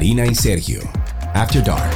Karina y Sergio, After Dark.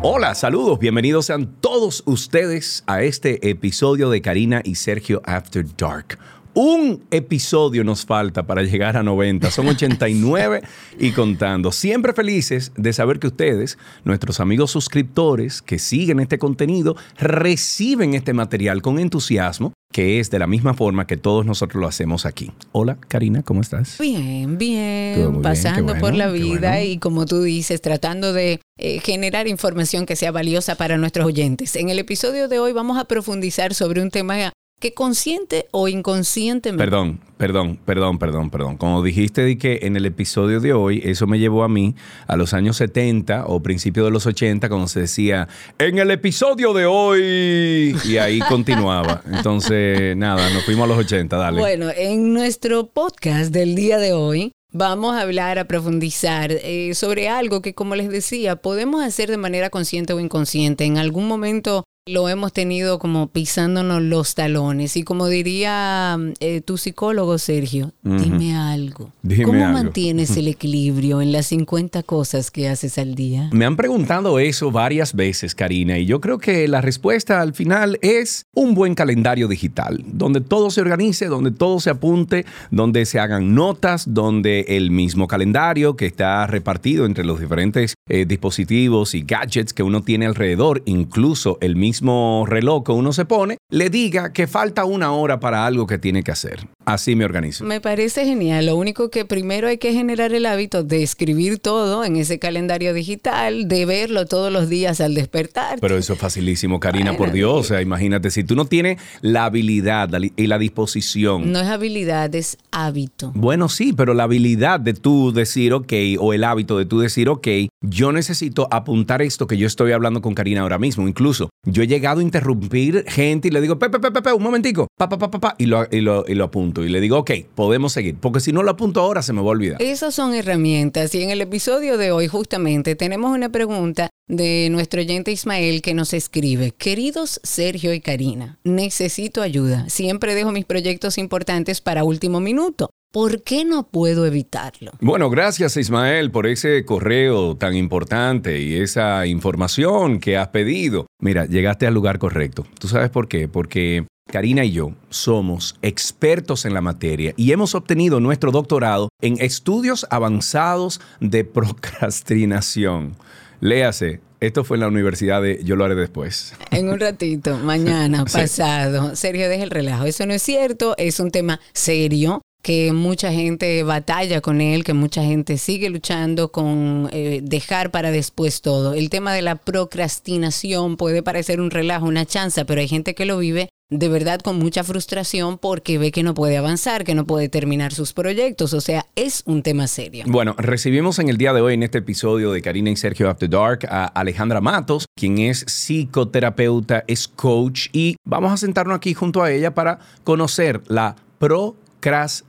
Hola, saludos, bienvenidos sean todos ustedes a este episodio de Karina y Sergio After Dark. Un episodio nos falta para llegar a 90, son 89 y contando. Siempre felices de saber que ustedes, nuestros amigos suscriptores que siguen este contenido, reciben este material con entusiasmo, que es de la misma forma que todos nosotros lo hacemos aquí. Hola, Karina, ¿cómo estás? Bien, bien, pasando por la vida bueno. y como tú dices, tratando de eh, generar información que sea valiosa para nuestros oyentes. En el episodio de hoy vamos a profundizar sobre un tema que consciente o inconscientemente Perdón, perdón, perdón, perdón, perdón. Como dijiste de que en el episodio de hoy, eso me llevó a mí a los años 70 o principios de los 80, cuando se decía, en el episodio de hoy, y ahí continuaba. Entonces, nada, nos fuimos a los 80, dale. Bueno, en nuestro podcast del día de hoy vamos a hablar, a profundizar eh, sobre algo que, como les decía, podemos hacer de manera consciente o inconsciente. En algún momento lo hemos tenido como pisándonos los talones. Y como diría eh, tu psicólogo, Sergio, dime algo. Dime ¿Cómo algo. mantienes el equilibrio en las 50 cosas que haces al día? Me han preguntado eso varias veces, Karina, y yo creo que la respuesta al final es un buen calendario digital, donde todo se organice, donde todo se apunte, donde se hagan notas, donde el mismo calendario que está repartido entre los diferentes eh, dispositivos y gadgets que uno tiene alrededor, incluso el mismo reloj que uno se pone, le diga que falta una hora para algo que tiene que hacer. Así me organizo. Me parece genial. Lo único que primero hay que generar el hábito de escribir todo en ese calendario digital, de verlo todos los días al despertar. Pero eso es facilísimo, Karina, por Dios. O sea, imagínate, si tú no tienes la habilidad y la disposición No es habilidad, es hábito. Bueno, sí, pero la habilidad de tú decir, ok, o el hábito de tú decir, ok, yo necesito apuntar esto que yo estoy hablando con Karina ahora mismo. Incluso yo he llegado a interrumpir gente y le digo, pepe, pepe, pepe, un momentico, pa, pa, pa, pa, pa, y lo, y, lo, y lo apunto. Y le digo, ok, podemos seguir. Porque si no lo apunto ahora, se me va a olvidar. Esas son herramientas y en el episodio de hoy justamente tenemos una pregunta de nuestro oyente Ismael que nos escribe, queridos Sergio y Karina, necesito ayuda, siempre dejo mis proyectos importantes para último minuto, ¿por qué no puedo evitarlo? Bueno, gracias Ismael por ese correo tan importante y esa información que has pedido. Mira, llegaste al lugar correcto. ¿Tú sabes por qué? Porque Karina y yo somos expertos en la materia y hemos obtenido nuestro doctorado en estudios avanzados de procrastinación. Léase, esto fue en la universidad de Yo lo haré después. En un ratito, mañana, pasado. Sergio, deja el relajo. Eso no es cierto, es un tema serio que mucha gente batalla con él, que mucha gente sigue luchando con eh, dejar para después todo. El tema de la procrastinación puede parecer un relajo, una chanza, pero hay gente que lo vive de verdad con mucha frustración porque ve que no puede avanzar, que no puede terminar sus proyectos. O sea, es un tema serio. Bueno, recibimos en el día de hoy, en este episodio de Karina y Sergio After Dark, a Alejandra Matos, quien es psicoterapeuta, es coach, y vamos a sentarnos aquí junto a ella para conocer la procrastinación.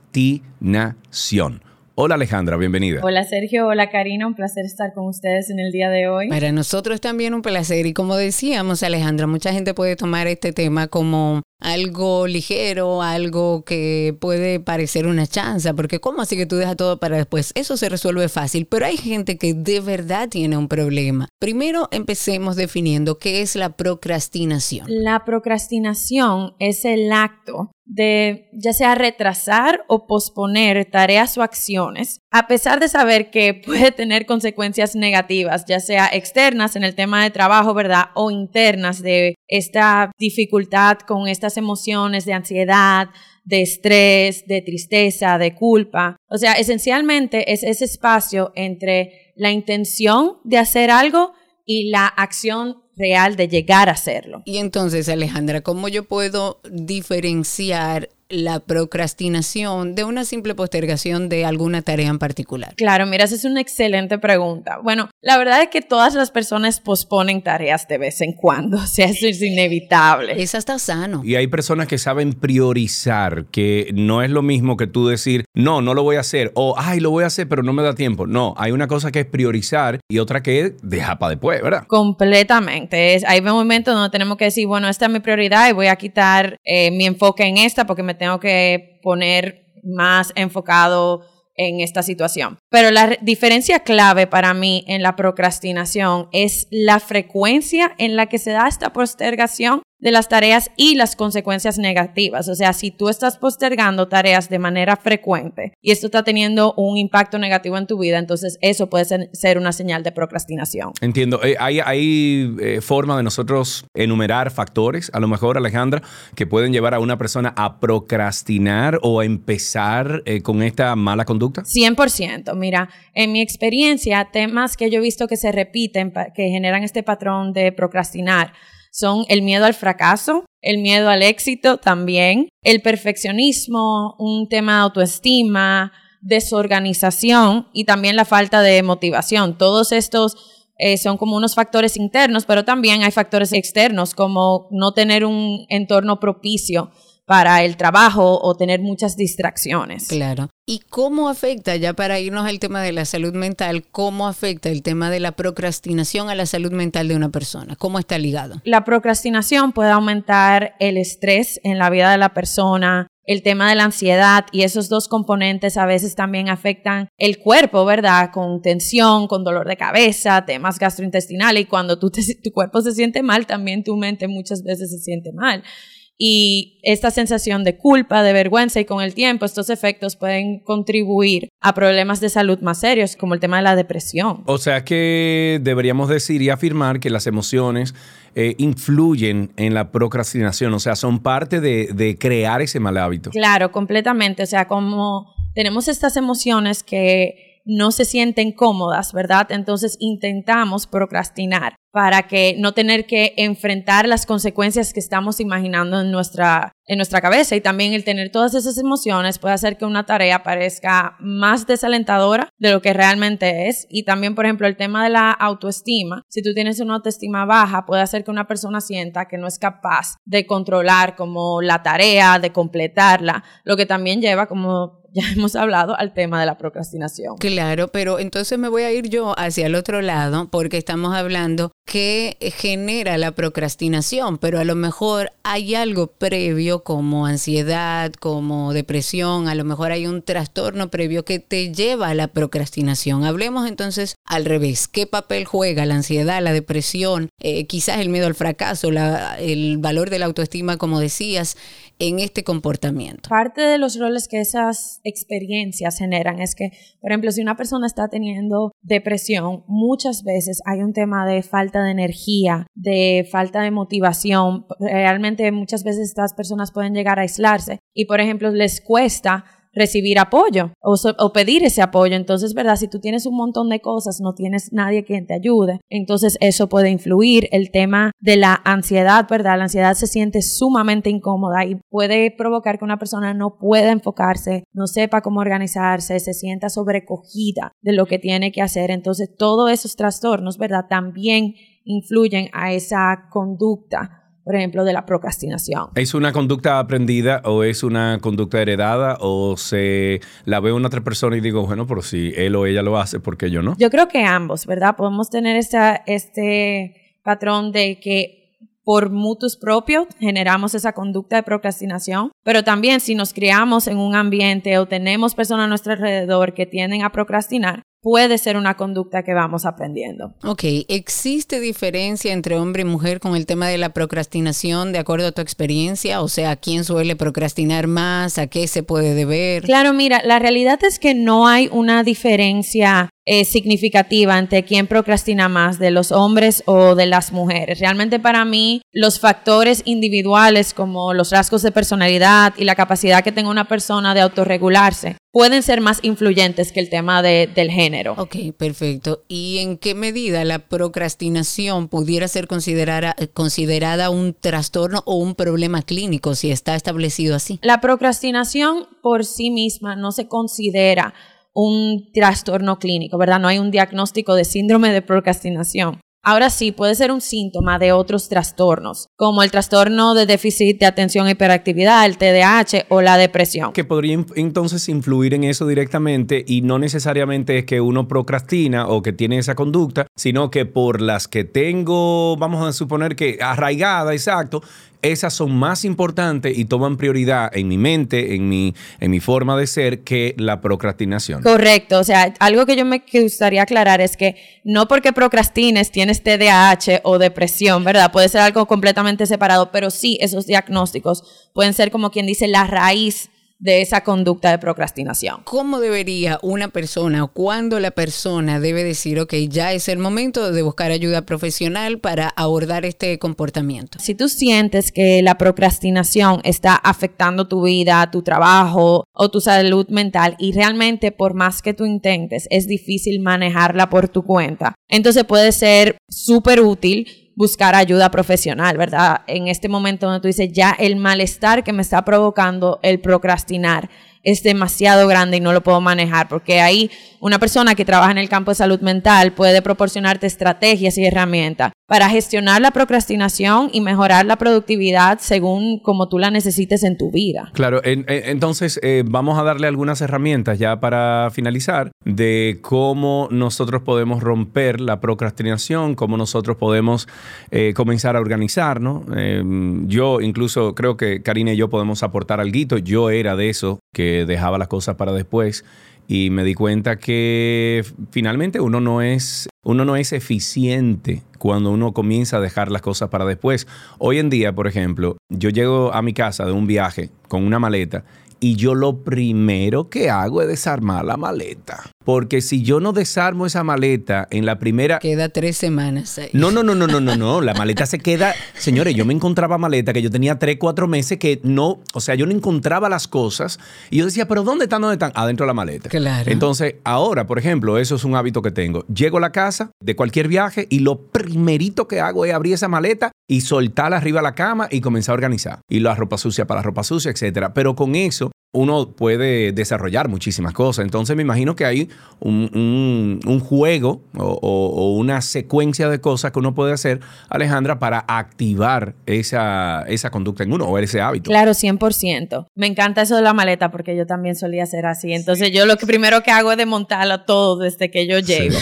Hola Alejandra, bienvenida. Hola Sergio, hola Karina, un placer estar con ustedes en el día de hoy. Para nosotros también un placer y como decíamos Alejandra, mucha gente puede tomar este tema como algo ligero, algo que puede parecer una chanza, porque ¿cómo así que tú dejas todo para después? Eso se resuelve fácil, pero hay gente que de verdad tiene un problema. Primero empecemos definiendo qué es la procrastinación. La procrastinación es el acto de ya sea retrasar o posponer tareas o acciones, a pesar de saber que puede tener consecuencias negativas, ya sea externas en el tema de trabajo, ¿verdad? O internas de esta dificultad con estas emociones de ansiedad, de estrés, de tristeza, de culpa. O sea, esencialmente es ese espacio entre la intención de hacer algo y la acción real de llegar a hacerlo. Y entonces, Alejandra, ¿cómo yo puedo diferenciar la procrastinación de una simple postergación de alguna tarea en particular? Claro, mira, esa es una excelente pregunta. Bueno, la verdad es que todas las personas posponen tareas de vez en cuando, o sea, eso es inevitable. Es hasta sano. Y hay personas que saben priorizar, que no es lo mismo que tú decir, no, no lo voy a hacer, o, ay, lo voy a hacer, pero no me da tiempo. No, hay una cosa que es priorizar y otra que es dejar para después, ¿verdad? Completamente. Es, hay momentos donde tenemos que decir, bueno, esta es mi prioridad y voy a quitar eh, mi enfoque en esta porque me tengo que poner más enfocado en esta situación. Pero la diferencia clave para mí en la procrastinación es la frecuencia en la que se da esta postergación de las tareas y las consecuencias negativas. O sea, si tú estás postergando tareas de manera frecuente y esto está teniendo un impacto negativo en tu vida, entonces eso puede ser, una señal de procrastinación. Entiendo. Eh, hay hay eh, forma de nosotros enumerar factores, a lo mejor, Alejandra, que pueden llevar a una persona a procrastinar o a empezar eh, con esta mala conducta. 100%. Mira, en mi experiencia, temas que yo he visto que se repiten, que generan este patrón de procrastinar, son el miedo al fracaso, el miedo al éxito también, el perfeccionismo, un tema de autoestima, desorganización y también la falta de motivación. Todos estos eh, son como unos factores internos, pero también hay factores externos como no tener un entorno propicio para el trabajo o tener muchas distracciones. Claro. ¿Y cómo afecta, ya para irnos al tema de la salud mental, cómo afecta el tema de la procrastinación a la salud mental de una persona? ¿Cómo está ligado? La procrastinación puede aumentar el estrés en la vida de la persona, el tema de la ansiedad y esos dos componentes a veces también afectan el cuerpo, ¿verdad? Con tensión, con dolor de cabeza, temas gastrointestinales y cuando tu cuerpo se siente mal, también tu mente muchas veces se siente mal y esta sensación de culpa, de vergüenza y con el tiempo estos efectos pueden contribuir a problemas de salud más serios como el tema de la depresión. O sea que deberíamos decir y afirmar que las emociones eh, influyen en la procrastinación, o sea, son parte de, de crear ese mal hábito. Claro, completamente, o sea, como tenemos estas emociones que no se sienten cómodas, ¿verdad? Entonces intentamos procrastinar para que no tener que enfrentar las consecuencias que estamos imaginando en nuestra, en nuestra cabeza. Y también el tener todas esas emociones puede hacer que una tarea parezca más desalentadora de lo que realmente es. Y también por ejemplo el tema de la autoestima. Si tú tienes una autoestima baja puede hacer que una persona sienta que no es capaz de controlar como la tarea de completarla lo que también lleva como ya hemos hablado al tema de la procrastinación. Claro, pero entonces me voy a ir yo hacia el otro lado porque estamos hablando que genera la procrastinación, pero a lo mejor hay algo previo como ansiedad, como depresión, a lo mejor hay un trastorno previo que te lleva a la procrastinación. Hablemos entonces al revés, ¿qué papel juega la ansiedad, la depresión, eh, quizás el miedo al fracaso, el valor de la autoestima, como decías, en este comportamiento? Parte de los roles que esas experiencias generan es que, por ejemplo, si una persona está teniendo depresión, muchas veces hay un tema de falta de energía, de falta de motivación. Realmente muchas veces estas personas pueden llegar a aislarse y, por ejemplo, les cuesta recibir apoyo o, pedir ese apoyo. Entonces, ¿verdad? Si tú tienes un montón de cosas, no tienes nadie quien te ayude, entonces eso puede influir. El tema de la ansiedad, ¿verdad? La ansiedad se siente sumamente incómoda y puede provocar que una persona no pueda enfocarse, no sepa cómo organizarse, se sienta sobrecogida de lo que tiene que hacer. Entonces, todos esos trastornos, ¿verdad? También influyen a esa conducta por ejemplo, de la procrastinación. ¿Es una conducta aprendida o es una conducta heredada o se la ve una otra persona y digo, bueno, pero si él o ella lo hace, ¿por qué yo no? Yo creo que ambos, ¿verdad? Podemos tener este patrón de que por mutus propios generamos esa conducta de procrastinación, pero también si nos criamos en un ambiente o tenemos personas a nuestro alrededor que tienden a procrastinar, puede ser una conducta que vamos aprendiendo. Ok, ¿existe diferencia entre hombre y mujer con el tema de la procrastinación de acuerdo a tu experiencia? O sea, ¿quién suele procrastinar más? ¿A qué se puede deber? Claro, mira, la realidad es que no hay una diferencia eh, significativa entre quién procrastina más, de los hombres o de las mujeres. Realmente para mí los factores individuales como los rasgos de personalidad y la capacidad que tenga una persona de autorregularse pueden ser más influyentes que el tema del género. Ok, perfecto. ¿Y en qué medida la procrastinación pudiera ser considerada, considerada un trastorno o un problema clínico si está establecido así? La procrastinación por sí misma no se considera un trastorno clínico, ¿verdad? No hay un diagnóstico de síndrome de procrastinación. Ahora sí, puede ser un síntoma de otros trastornos, como el trastorno de déficit de atención e hiperactividad, el TDAH o la depresión. Que podría entonces influir en eso directamente y no necesariamente es que uno procrastina o que tiene esa conducta, sino que por las que tengo, vamos a suponer que arraigada, exacto, esas son más importantes y toman prioridad en mi mente, en mi, en mi forma de ser, que la procrastinación. Correcto, o sea, algo que yo me gustaría aclarar es que no porque procrastines tienes TDAH o depresión, ¿verdad? Puede ser algo completamente separado, pero sí esos diagnósticos pueden ser como quien dice la raíz de esa conducta de procrastinación. ¿Cómo debería una persona o cuándo la persona debe decir, ok, ya es el momento de buscar ayuda profesional para abordar este comportamiento? Si tú sientes que la procrastinación está afectando tu vida, tu trabajo o tu salud mental y realmente por más que tú intentes es difícil manejarla por tu cuenta, entonces puede ser súper útil buscar ayuda profesional, ¿verdad? En este momento donde tú dices, ya el malestar que me está provocando el procrastinar es demasiado grande y no lo puedo manejar, porque ahí una persona que trabaja en el campo de salud mental puede proporcionarte estrategias y herramientas para gestionar la procrastinación y mejorar la productividad según como tú la necesites en tu vida. Claro, entonces eh, vamos a darle algunas herramientas ya para finalizar de cómo nosotros podemos romper la procrastinación, cómo nosotros podemos eh, comenzar a organizarnos. Eh, yo incluso creo que Karina y yo podemos aportar algo. Yo era de eso que dejaba las cosas para después y me di cuenta que finalmente uno no es uno no es eficiente cuando uno comienza a dejar las cosas para después. Hoy en día, por ejemplo, yo llego a mi casa de un viaje con una maleta y yo lo primero que hago es desarmar la maleta. Porque si yo no desarmo esa maleta en la primera... Queda tres semanas ahí. No, no, no, no, no, no, no. La maleta se queda... Señores, yo me encontraba maleta que yo tenía tres, cuatro meses que no... O sea, yo no encontraba las cosas. Y yo decía, pero ¿dónde están? ¿Dónde están? Adentro de la maleta. Claro. Entonces, ahora, por ejemplo, eso es un hábito que tengo. Llego a la casa de cualquier viaje y lo primerito que hago es abrir esa maleta y soltarla arriba de la cama y comenzar a organizar. Y la ropa sucia para la ropa sucia, etcétera. Pero con eso uno puede desarrollar muchísimas cosas. Entonces me imagino que hay un, juego o, una secuencia de cosas que uno puede hacer, Alejandra, para activar esa, esa conducta en uno o ese hábito. Claro, 100%. Me encanta eso de la maleta porque yo también solía ser así. Entonces yo lo que primero que hago es desmontarla todo desde que yo llego.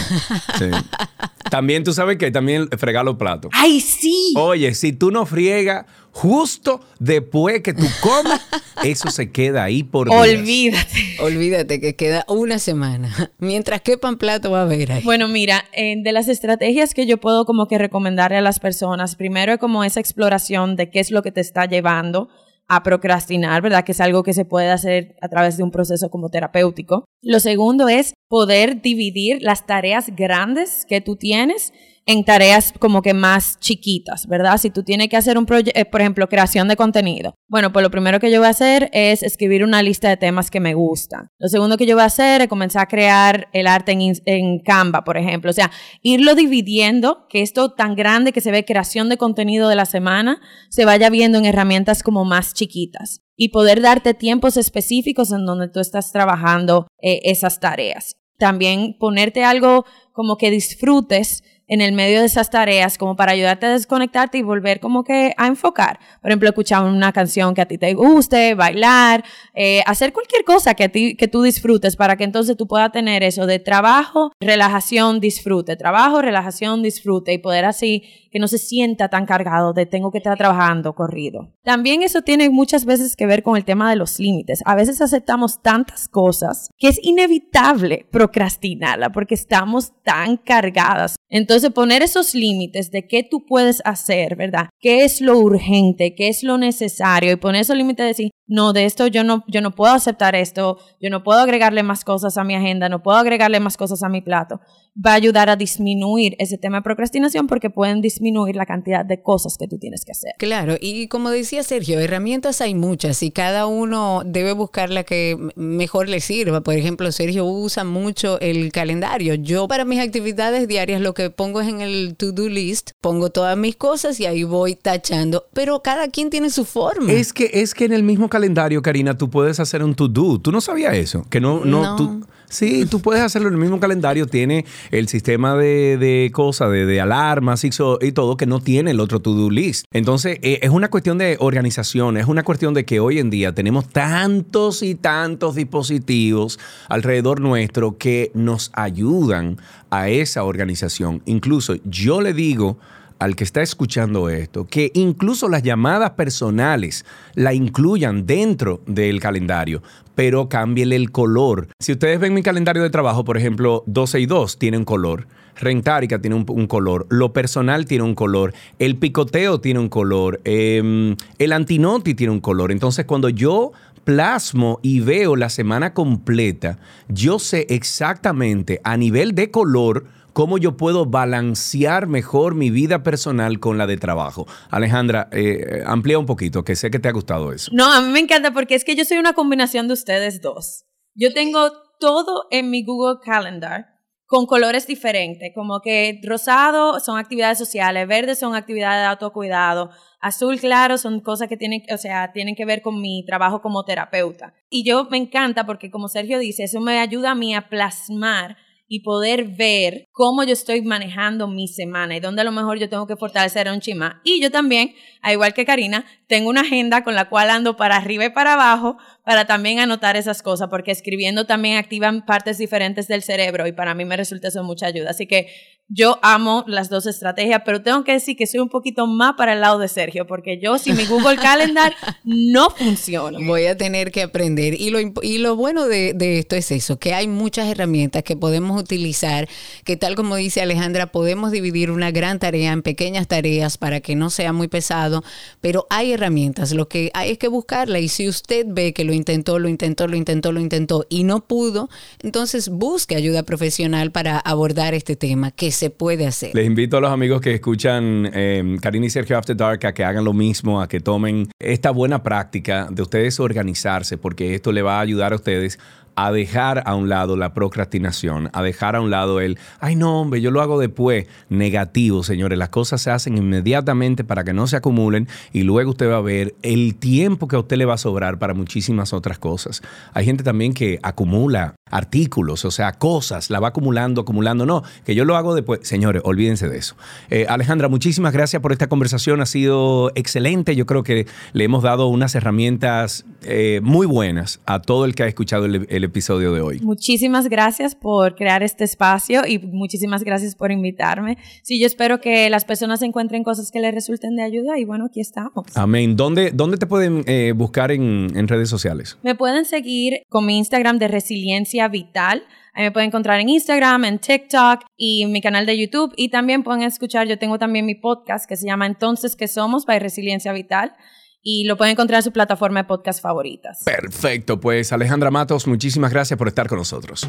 También tú sabes que también fregar los platos. ¡Ay, sí! Oye, si tú no friegas justo después que tú comes, eso se queda ahí por días. Olvídate. Olvídate que queda una semana. Mientras quepan plato va a haber ahí. Bueno, mira, de las estrategias que yo puedo como que recomendarle a las personas, primero es como esa exploración de qué es lo que te está llevando a procrastinar, ¿verdad? Que es algo que se puede hacer a través de un proceso como terapéutico. Lo segundo es poder dividir las tareas grandes que tú tienes en tareas como que más chiquitas, ¿verdad? Si tú tienes que hacer un proyecto, eh, por ejemplo, creación de contenido. Bueno, pues lo primero que yo voy a hacer es escribir una lista de temas que me gustan. Lo segundo que yo voy a hacer es comenzar a crear el arte en, en Canva, por ejemplo. O sea, irlo dividiendo, que esto tan grande que se ve creación de contenido de la semana, se vaya viendo en herramientas como más chiquitas y poder darte tiempos específicos en donde tú estás trabajando eh, esas tareas. También ponerte algo como que disfrutes en el medio de esas tareas como para ayudarte a desconectarte y volver como que a enfocar. Por ejemplo, escuchar una canción que a ti te guste, bailar, eh, hacer cualquier cosa que, a ti, que tú disfrutes para que entonces tú puedas tener eso de trabajo, relajación, disfrute, trabajo, relajación, disfrute y poder así que no se sienta tan cargado de tengo que estar trabajando corrido. También eso tiene muchas veces que ver con el tema de los límites. A veces aceptamos tantas cosas que es inevitable procrastinarla porque estamos tan cargadas. Entonces poner esos límites de qué tú puedes hacer, ¿verdad? ¿Qué es lo urgente? ¿Qué es lo necesario? Y poner esos límites de decir, no, de esto yo no, yo no puedo aceptar esto, yo no puedo agregarle más cosas a mi agenda, no puedo agregarle más cosas a mi plato va a ayudar a disminuir ese tema de procrastinación porque pueden disminuir la cantidad de cosas que tú tienes que hacer. Claro, y como decía Sergio, herramientas hay muchas y cada uno debe buscar la que mejor le sirva. Por ejemplo, Sergio usa mucho el calendario. Yo para mis actividades diarias lo que pongo es en el to-do list, pongo todas mis cosas y ahí voy tachando, pero cada quien tiene su forma. Es que es que en el mismo calendario, Karina, tú puedes hacer un to-do. ¿Tú no sabías eso? Que no no, Tú, sí, tú puedes hacerlo en el mismo calendario, tiene el sistema de, cosas, de, alarmas y, todo, que no tiene el otro to-do list. Entonces, eh, es una cuestión de organización, es una cuestión de que hoy en día tenemos tantos y tantos dispositivos alrededor nuestro que nos ayudan a esa organización. Incluso yo le digo al que está escuchando esto que incluso las llamadas personales la incluyan dentro del calendario, pero cámbiele el color. Si ustedes ven mi calendario de trabajo, por ejemplo, 12 y 2 tiene un color. Rentárica tiene un, color, lo personal tiene un color, el picoteo tiene un color, em, el antinoti tiene un color. Entonces, cuando yo plasmo y veo la semana completa, yo sé exactamente a nivel de color cómo yo puedo balancear mejor mi vida personal con la de trabajo. Alejandra, eh, amplía un poquito, que sé que te ha gustado eso. No, a mí me encanta porque es que yo soy una combinación de ustedes dos. Yo tengo todo en mi Google Calendar con colores diferentes, como que rosado son actividades sociales, verde son actividades de autocuidado, azul claro son cosas que tienen, o sea, tienen que ver con mi trabajo como terapeuta. Y yo me encanta porque como Sergio dice, eso me ayuda a mí a plasmar y poder ver cómo yo estoy manejando mi semana y dónde a lo mejor yo tengo que fortalecer un chima. Y yo también, a igual que Karina, tengo una agenda con la cual ando para arriba y para abajo para también anotar esas cosas, porque escribiendo también activan partes diferentes del cerebro y para mí me resulta eso mucha ayuda. Así que yo amo las dos estrategias, pero tengo que decir que soy un poquito más para el lado de Sergio, porque yo sin mi Google Calendar no funciona. Voy a tener que aprender. Y lo, y lo bueno de, de, esto es eso, que hay muchas herramientas que podemos utilizar, que tal como dice Alejandra, podemos dividir una gran tarea en pequeñas tareas para que no sea muy pesado, pero hay herramientas, lo que hay es que buscarla. Y si usted ve que lo intentó, lo intentó, lo intentó, lo intentó y no pudo, entonces busque ayuda profesional para abordar este tema, que se puede hacer. Les invito a los amigos que escuchan eh, Karina y Sergio After Dark a que hagan lo mismo, a que tomen esta buena práctica de ustedes organizarse, porque esto le va a ayudar a ustedes a dejar a un lado la procrastinación, a dejar a un lado el, ay no, hombre, yo lo hago después. Negativo, señores, las cosas se hacen inmediatamente para que no se acumulen y luego usted va a ver el tiempo que a usted le va a sobrar para muchísimas otras cosas. Hay gente también que acumula artículos, o sea, cosas, la va acumulando, acumulando. No, que yo lo hago después. Señores, olvídense de eso. Eh, Alejandra, muchísimas gracias por esta conversación. Ha sido excelente. Yo creo que le hemos dado unas herramientas eh, muy buenas a todo el que ha escuchado el, el episodio de hoy. Muchísimas gracias por crear este espacio y muchísimas gracias por invitarme. Sí, yo espero que las personas encuentren cosas que les resulten de ayuda y bueno, aquí estamos. Amén. ¿Dónde, dónde te pueden eh, buscar en, en redes sociales? Me pueden seguir con mi Instagram de Resiliencia Vital. Ahí me pueden encontrar en Instagram, en TikTok y en mi canal de YouTube. Y también pueden escuchar, yo tengo también mi podcast que se llama Entonces, ¿qué somos? By Resiliencia Vital y lo pueden encontrar en su plataforma de podcast favoritas. Perfecto, pues Alejandra Matos, muchísimas gracias por estar con nosotros.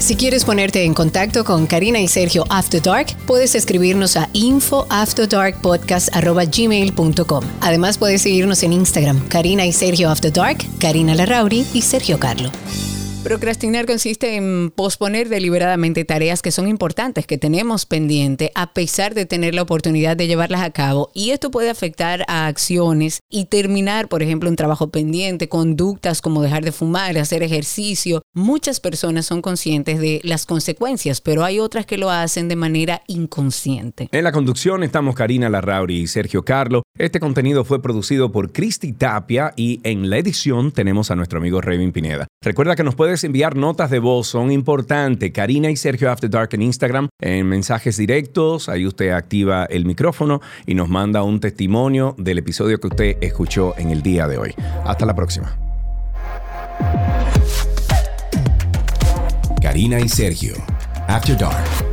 Si quieres ponerte en contacto con Karina y Sergio After Dark, puedes escribirnos a infoafterdarkpodcast.gmail.com. Además, puedes seguirnos en Instagram, Karina y Sergio After Dark, Karina Larrauri y Sergio Carlo. Procrastinar consiste en posponer deliberadamente tareas que son importantes, que tenemos pendiente, a pesar de tener la oportunidad de llevarlas a cabo. Y esto puede afectar a acciones y terminar, por ejemplo, un trabajo pendiente, conductas como dejar de fumar, hacer ejercicio. Muchas personas son conscientes de las consecuencias, pero hay otras que lo hacen de manera inconsciente. En la conducción estamos Karina Larrauri y Sergio Carlo. Este contenido fue producido por Cristi Tapia y en la edición tenemos a nuestro amigo Revin Pineda. Recuerda que nos puede puedes enviar notas de voz, son importantes. Karina y Sergio After Dark en Instagram, en mensajes directos, ahí usted activa el micrófono y nos manda un testimonio del episodio que usted escuchó en el día de hoy. Hasta la próxima. Karina y Sergio, After Dark.